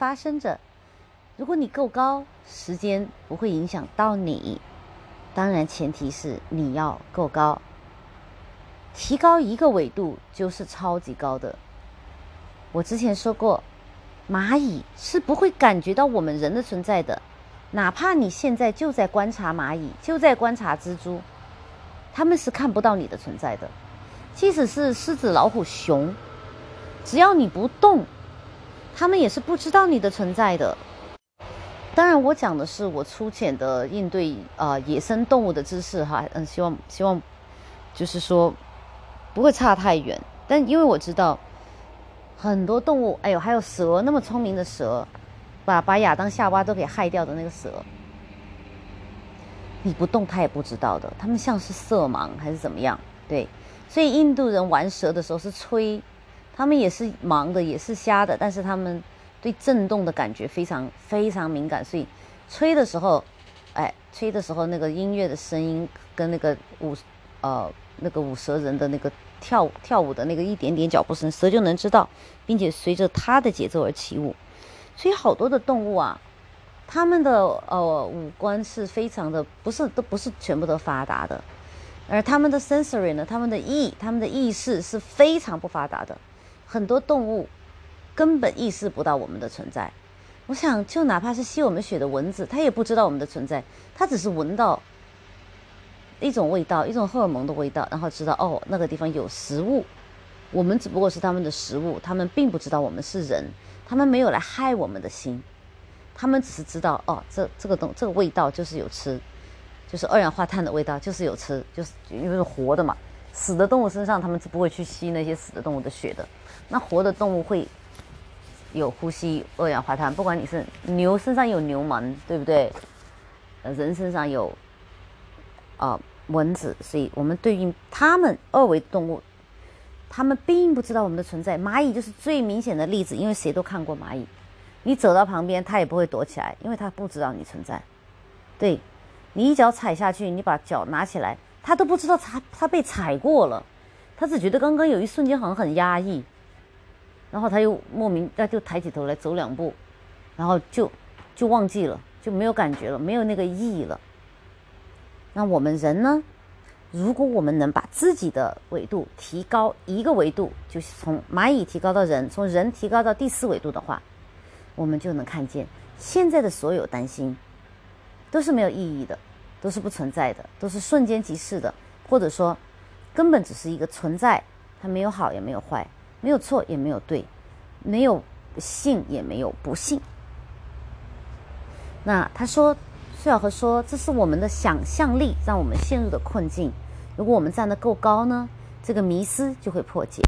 发生着。如果你够高，时间不会影响到你。当然，前提是你要够高。提高一个纬度就是超级高的。我之前说过，蚂蚁是不会感觉到我们人的存在的，哪怕你现在就在观察蚂蚁，就在观察蜘蛛，他们是看不到你的存在的。即使是狮子、老虎、熊，只要你不动，他们也是不知道你的存在的。当然，我讲的是我粗浅的应对啊野生动物的知识哈，嗯，希望希望就是说不会差太远。但因为我知道很多动物，哎呦，还有蛇，那么聪明的蛇，把把亚当夏娃都给害掉的那个蛇，你不动它也不知道的，他们像是色盲还是怎么样？对，所以印度人玩蛇的时候是吹，他们也是盲的，也是瞎的，但是他们。对震动的感觉非常非常敏感，所以吹的时候，哎，吹的时候那个音乐的声音跟那个舞，呃，那个舞蛇人的那个跳跳舞的那个一点点脚步声，蛇就能知道，并且随着它的节奏而起舞。所以好多的动物啊，它们的呃五官是非常的，不是都不是全部都发达的，而它们的 sensory 呢，它们的意，它们的意识是非常不发达的，很多动物。根本意识不到我们的存在。我想，就哪怕是吸我们血的蚊子，它也不知道我们的存在。它只是闻到一种味道，一种荷尔蒙的味道，然后知道哦，那个地方有食物。我们只不过是他们的食物，他们并不知道我们是人，他们没有来害我们的心。他们只是知道哦，这这个东这个味道就是有吃，就是二氧化碳的味道，就是有吃，就是因为是活的嘛。死的动物身上，他们是不会去吸那些死的动物的血的。那活的动物会。有呼吸二氧化碳，不管你是牛身上有牛门，对不对？人身上有啊蚊子，所以我们对应它们二维动物，它们并不知道我们的存在。蚂蚁就是最明显的例子，因为谁都看过蚂蚁，你走到旁边，它也不会躲起来，因为它不知道你存在。对，你一脚踩下去，你把脚拿起来，它都不知道它它被踩过了，它只觉得刚刚有一瞬间好像很压抑。然后他又莫名，他就抬起头来走两步，然后就就忘记了，就没有感觉了，没有那个意义了。那我们人呢？如果我们能把自己的维度提高一个维度，就是从蚂蚁提高到人，从人提高到第四维度的话，我们就能看见现在的所有担心都是没有意义的，都是不存在的，都是瞬间即逝的，或者说根本只是一个存在，它没有好也没有坏。没有错，也没有对，没有信，也没有不信。那他说，苏小荷说，这是我们的想象力让我们陷入的困境。如果我们站得够高呢，这个迷思就会破解。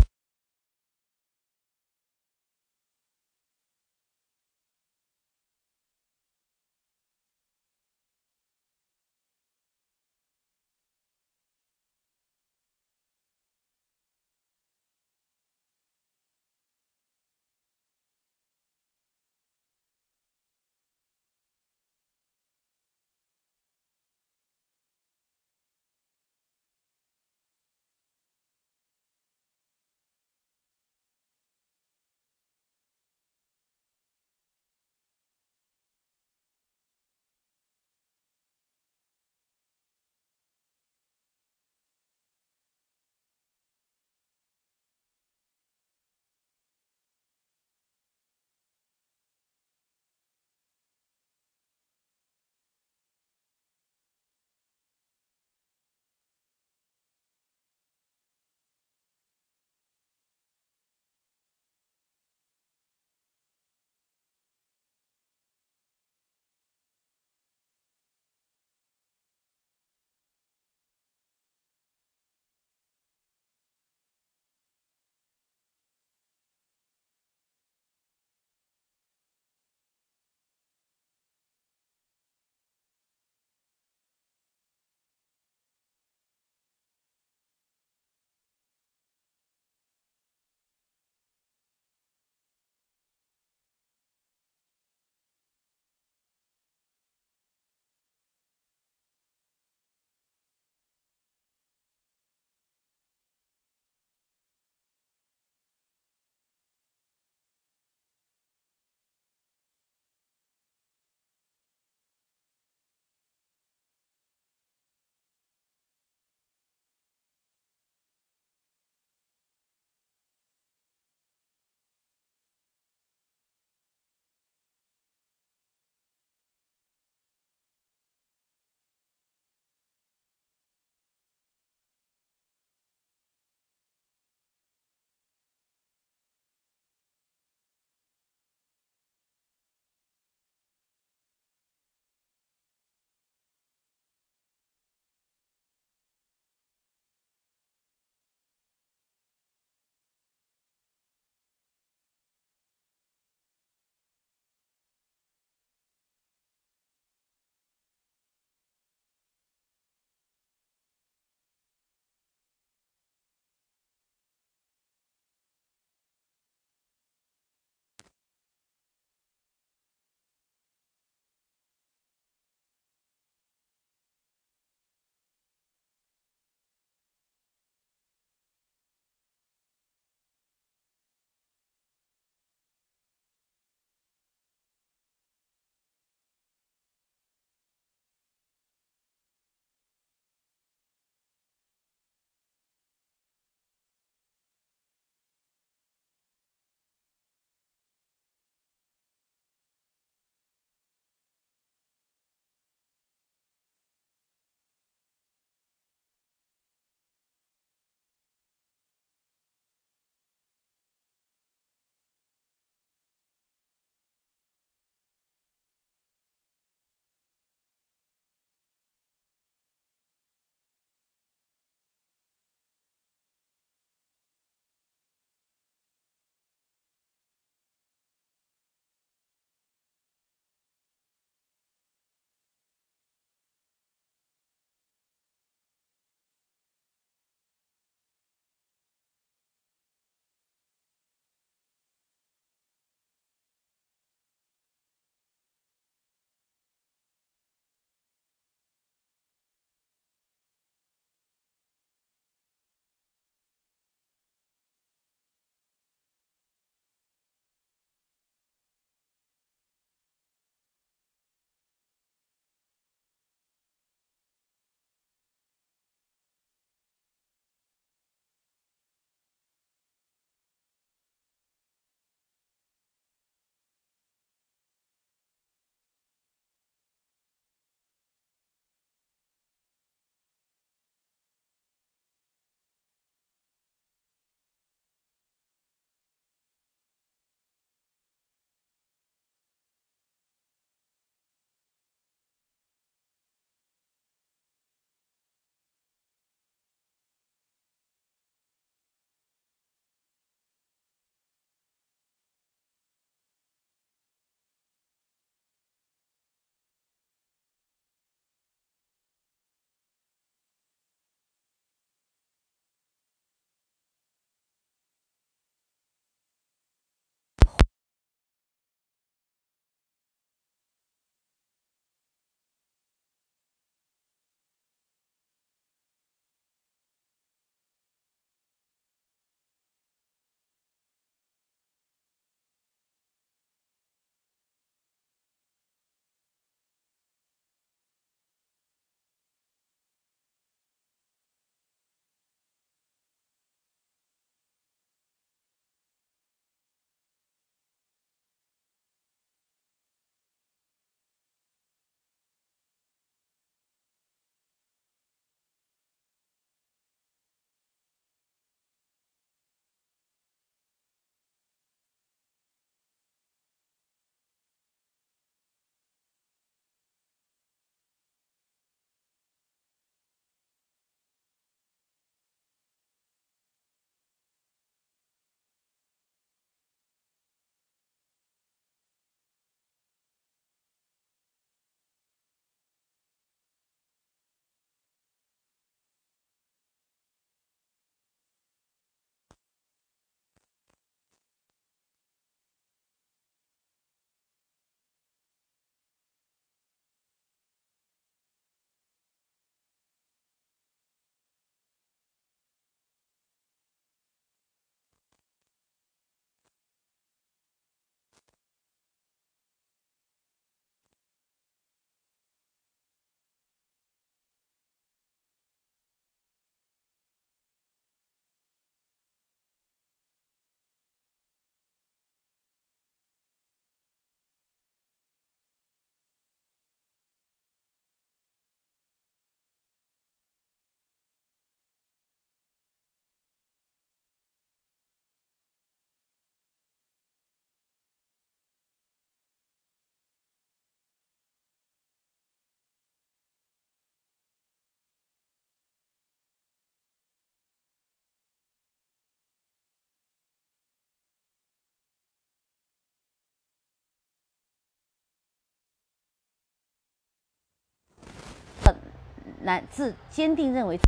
乃至坚定认为。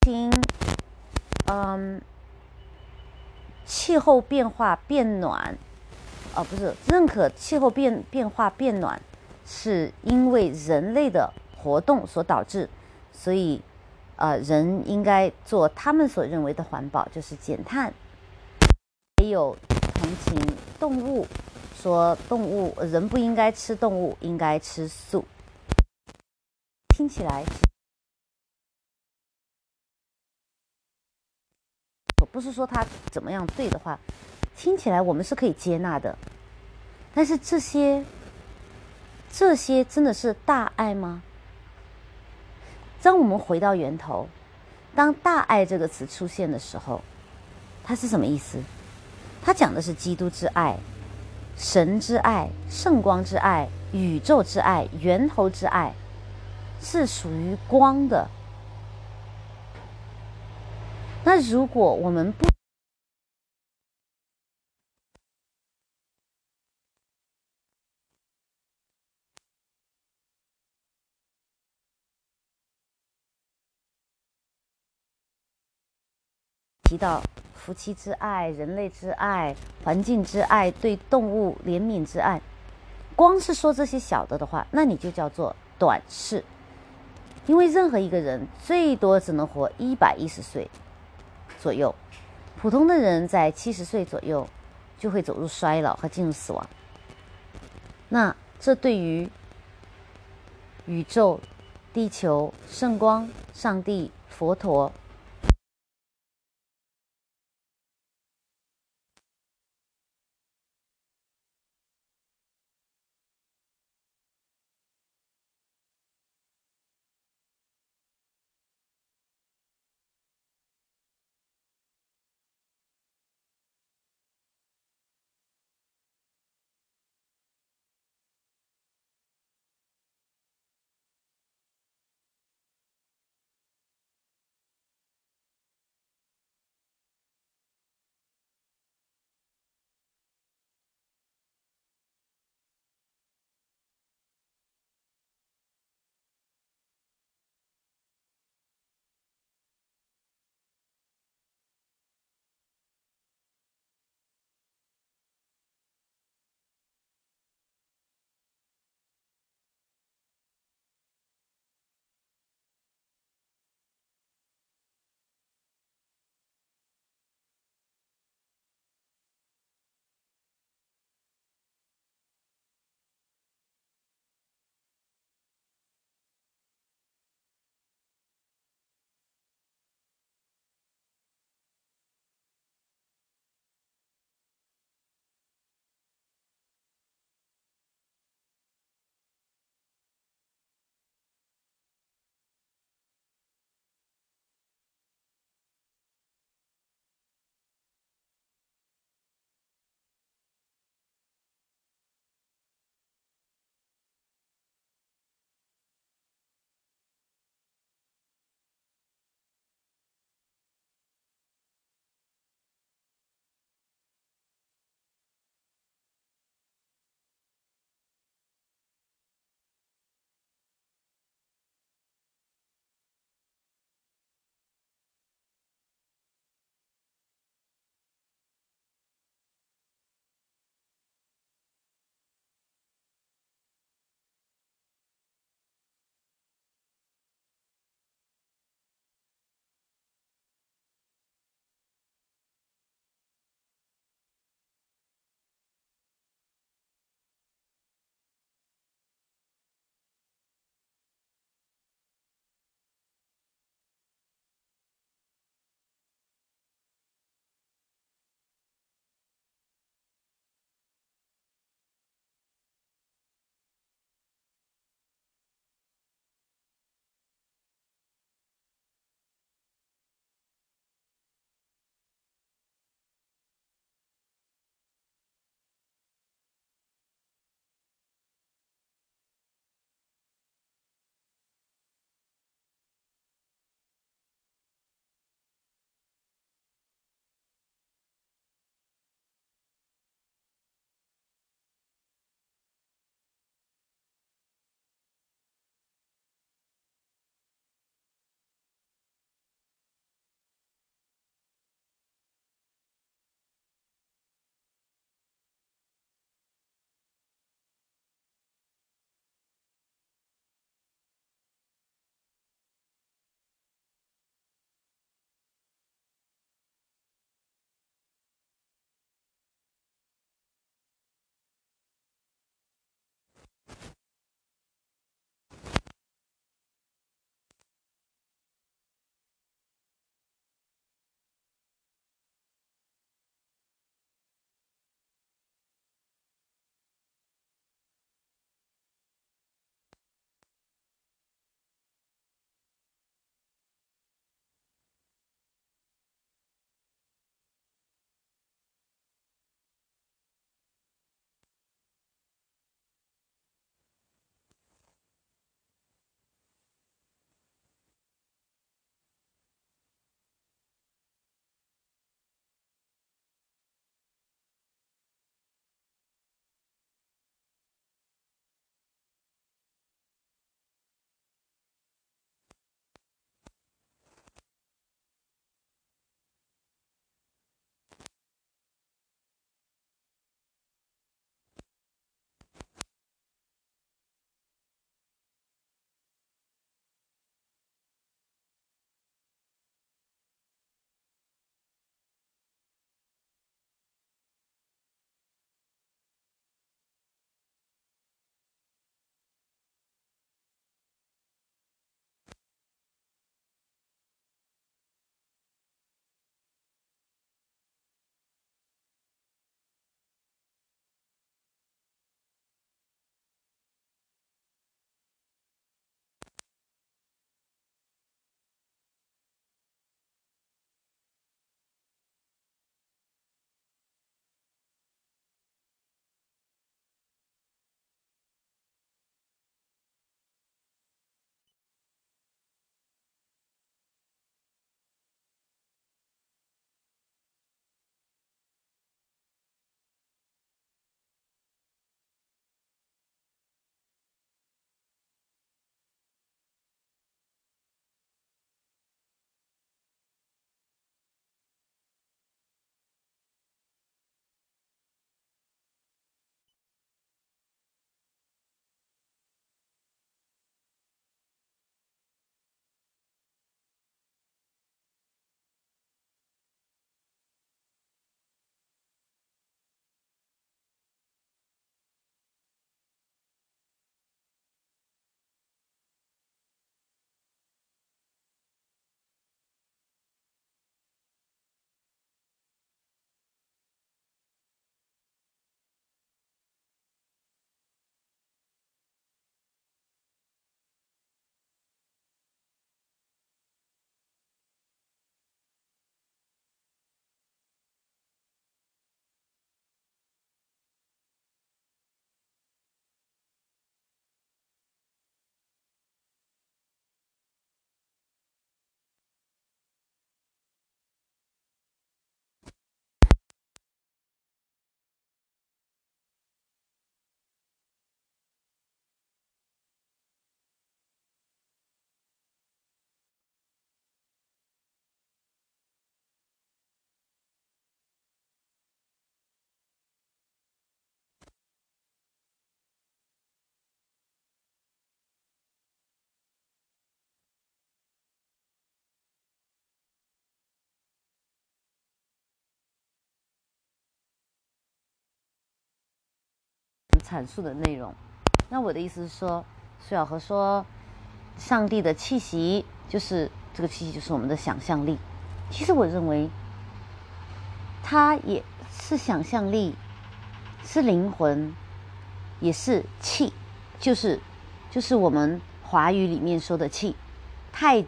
听，嗯，气候变化变暖，哦，不是，认可气候变变化变暖，是因为人类的活动所导致，所以，呃，人应该做他们所认为的环保，就是减碳。还有同情动物，说动物人不应该吃动物，应该吃素。听起来。我不是说他怎么样对的话，听起来我们是可以接纳的。但是这些，这些真的是大爱吗？当我们回到源头，当“大爱”这个词出现的时候，它是什么意思？它讲的是基督之爱、神之爱、圣光之爱、宇宙之爱、源头之爱，是属于光的。那如果我们不提到夫妻之爱、人类之爱、环境之爱、对动物怜悯之爱，光是说这些小的的话，那你就叫做短视，因为任何一个人最多只能活一百一十岁。左右，普通的人在七十岁左右就会走入衰老和进入死亡。那这对于宇宙、地球、圣光、上帝、佛陀。阐述的内容。那我的意思是说，苏小和说，上帝的气息就是这个气息，就是我们的想象力。其实我认为，它也是想象力，是灵魂，也是气，就是就是我们华语里面说的气，太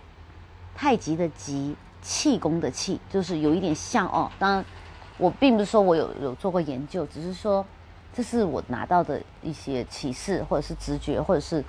太极的极，气功的气，就是有一点像哦。当然，我并不是说我有有做过研究，只是说这是我拿到的一些启示，或者是直觉，或者是。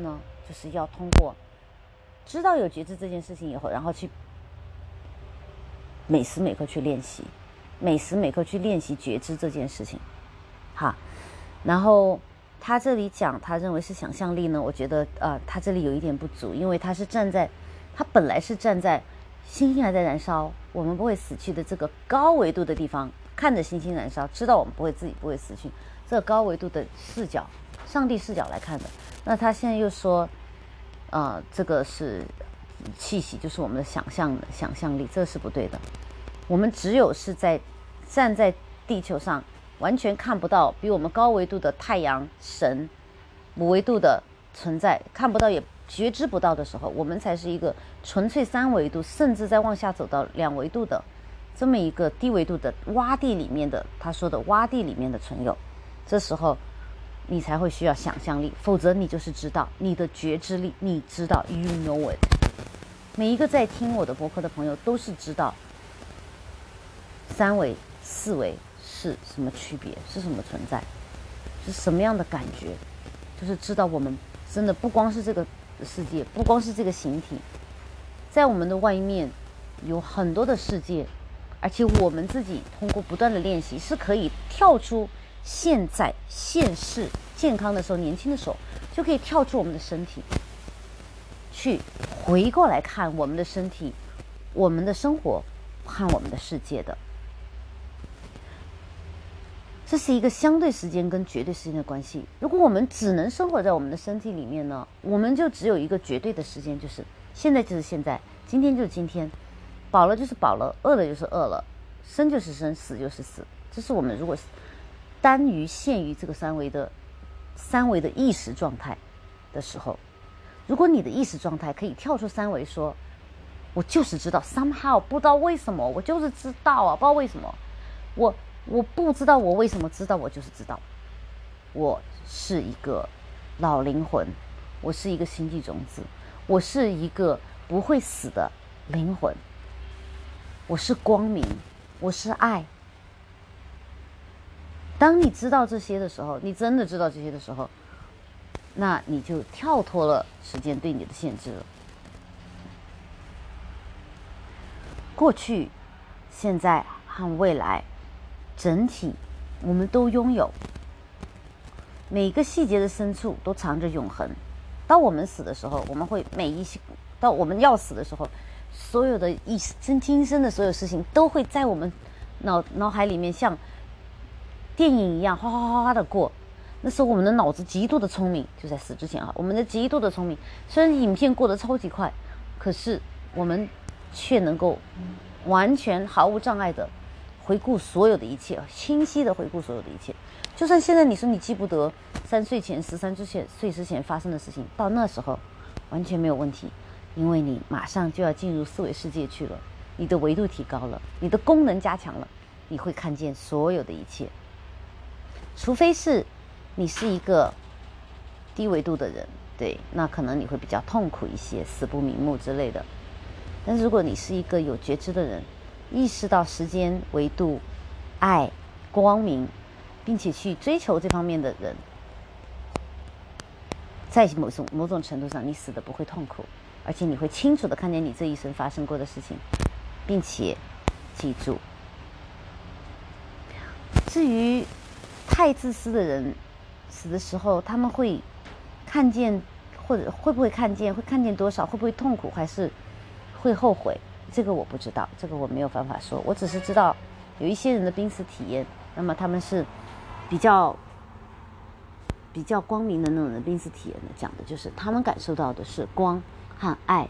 呢，就是要通过知道有觉知这件事情以后，然后去每时每刻去练习，每时每刻去练习觉知这件事情，哈。然后他这里讲，他认为是想象力呢，我觉得呃，他这里有一点不足，因为他是站在他本来是站在星星还在燃烧，我们不会死去的这个高维度的地方，看着星星燃烧，知道我们不会自己不会死去，这个高维度的视角，上帝视角来看的。那他现在又说，呃，这个是气息，就是我们的想象想象力，这是不对的。我们只有是在站在地球上，完全看不到比我们高维度的太阳神五维度的存在，看不到也觉知不到的时候，我们才是一个纯粹三维度，甚至在往下走到两维度的这么一个低维度的洼地里面的，他说的洼地里面的存有，这时候。你才会需要想象力，否则你就是知道你的觉知力，你知道，you know it。每一个在听我的博客的朋友都是知道三维、四维是什么区别，是什么存在，是什么样的感觉，就是知道我们真的不光是这个世界，不光是这个形体，在我们的外面有很多的世界，而且我们自己通过不断的练习是可以跳出。现在现世健康的时候，年轻的时候就可以跳出我们的身体，去回过来看我们的身体、我们的生活和我们的世界的。这是一个相对时间跟绝对时间的关系。如果我们只能生活在我们的身体里面呢，我们就只有一个绝对的时间，就是现在就是现在，今天就是今天，饱了就是饱了，饿了就是饿了，生就是生，死就是死。这是我们如果。单于限于这个三维的三维的意识状态的时候，如果你的意识状态可以跳出三维，说，我就是知道，somehow 不知道为什么，我就是知道啊，不知道为什么，我我不知道我为什么知道，我就是知道，我是一个老灵魂，我是一个星际种子，我是一个不会死的灵魂，我是光明，我是爱。当你知道这些的时候，你真的知道这些的时候，那你就跳脱了时间对你的限制了。过去、现在和未来，整体我们都拥有。每个细节的深处都藏着永恒。当我们死的时候，我们会每一到我们要死的时候，所有的一生今生的所有事情都会在我们脑脑海里面像电影一样哗哗哗哗的过。那时候我们的脑子极度的聪明，就在死之前啊，我们的极度的聪明。虽然影片过得超级快，可是我们却能够完全毫无障碍的回顾所有的一切，清晰的回顾所有的一切。就算现在你说你记不得三岁前、十三之前、岁之前发生的事情，到那时候完全没有问题，因为你马上就要进入四维世界去了，你的维度提高了，你的功能加强了，你会看见所有的一切，除非是。你是一个低维度的人，对，那可能你会比较痛苦一些，死不瞑目之类的。但是如果你是一个有觉知的人，意识到时间维度、爱、光明，并且去追求这方面的人，在某种某种程度上，你死的不会痛苦，而且你会清楚的看见你这一生发生过的事情，并且记住。至于太自私的人。死的时候，他们会看见，或者会不会看见？会看见多少？会不会痛苦？还是会后悔？这个我不知道，这个我没有办法说。我只是知道有一些人的濒死体验，那么他们是比较比较光明的那种人濒死体验的，讲的就是他们感受到的是光和爱，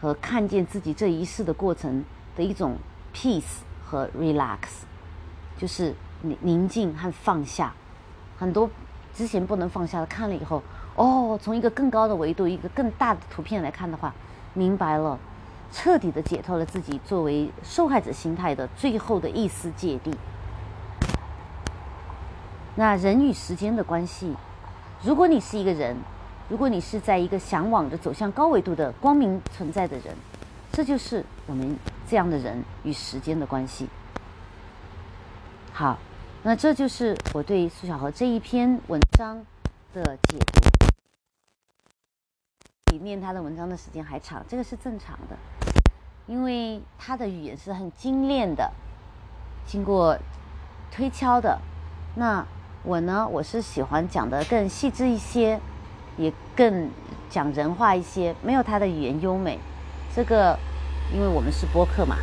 和看见自己这一世的过程的一种 peace 和 relax，就是宁静和放下，很多。之前不能放下的，看了以后，哦，从一个更高的维度、一个更大的图片来看的话，明白了，彻底的解脱了自己作为受害者心态的最后的一丝芥蒂。那人与时间的关系，如果你是一个人，如果你是在一个向往着走向高维度的光明存在的人，这就是我们这样的人与时间的关系。好。那这就是我对苏小河这一篇文章的解读。比念他的文章的时间还长，这个是正常的，因为他的语言是很精炼的，经过推敲的。那我呢，我是喜欢讲的更细致一些，也更讲人话一些，没有他的语言优美。这个，因为我们是播客嘛。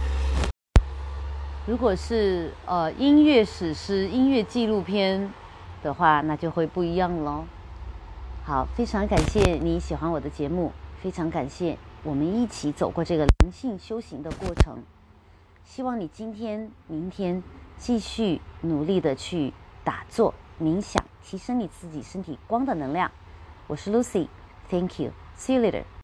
如果是呃音乐史诗、音乐纪录片的话，那就会不一样喽。好，非常感谢你喜欢我的节目，非常感谢我们一起走过这个灵性修行的过程。希望你今天、明天继续努力的去打坐、冥想，提升你自己身体光的能量。我是 Lucy，Thank you，See you later。